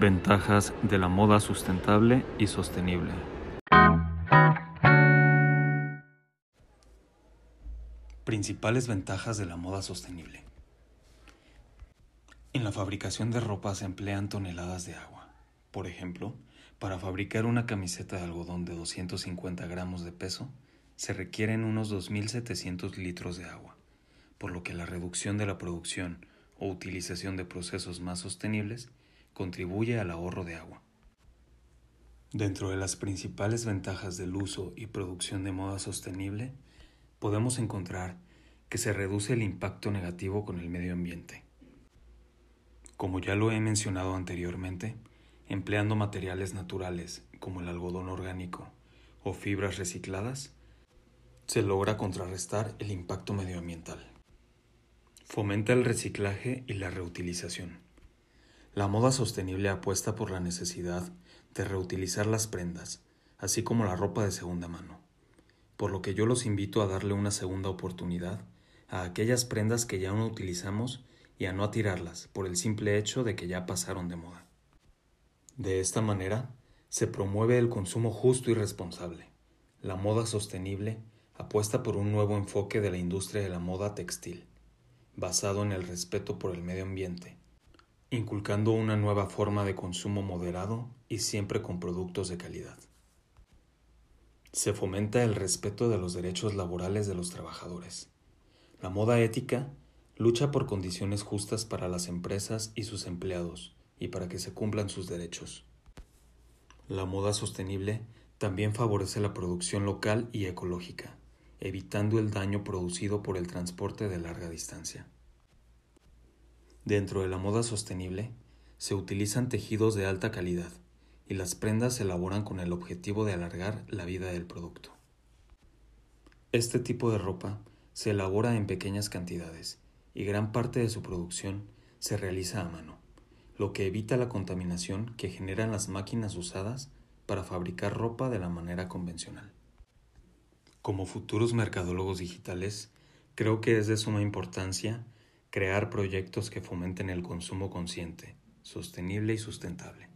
Ventajas de la moda sustentable y sostenible. Principales ventajas de la moda sostenible. En la fabricación de ropa se emplean toneladas de agua. Por ejemplo, para fabricar una camiseta de algodón de 250 gramos de peso, se requieren unos 2.700 litros de agua, por lo que la reducción de la producción o utilización de procesos más sostenibles contribuye al ahorro de agua. Dentro de las principales ventajas del uso y producción de moda sostenible, podemos encontrar que se reduce el impacto negativo con el medio ambiente. Como ya lo he mencionado anteriormente, empleando materiales naturales como el algodón orgánico o fibras recicladas, se logra contrarrestar el impacto medioambiental. Fomenta el reciclaje y la reutilización. La moda sostenible apuesta por la necesidad de reutilizar las prendas, así como la ropa de segunda mano, por lo que yo los invito a darle una segunda oportunidad a aquellas prendas que ya no utilizamos y a no tirarlas por el simple hecho de que ya pasaron de moda. De esta manera, se promueve el consumo justo y responsable. La moda sostenible apuesta por un nuevo enfoque de la industria de la moda textil, basado en el respeto por el medio ambiente, inculcando una nueva forma de consumo moderado y siempre con productos de calidad. Se fomenta el respeto de los derechos laborales de los trabajadores. La moda ética lucha por condiciones justas para las empresas y sus empleados y para que se cumplan sus derechos. La moda sostenible también favorece la producción local y ecológica, evitando el daño producido por el transporte de larga distancia. Dentro de la moda sostenible, se utilizan tejidos de alta calidad y las prendas se elaboran con el objetivo de alargar la vida del producto. Este tipo de ropa se elabora en pequeñas cantidades y gran parte de su producción se realiza a mano, lo que evita la contaminación que generan las máquinas usadas para fabricar ropa de la manera convencional. Como futuros mercadólogos digitales, creo que es de suma importancia crear proyectos que fomenten el consumo consciente, sostenible y sustentable.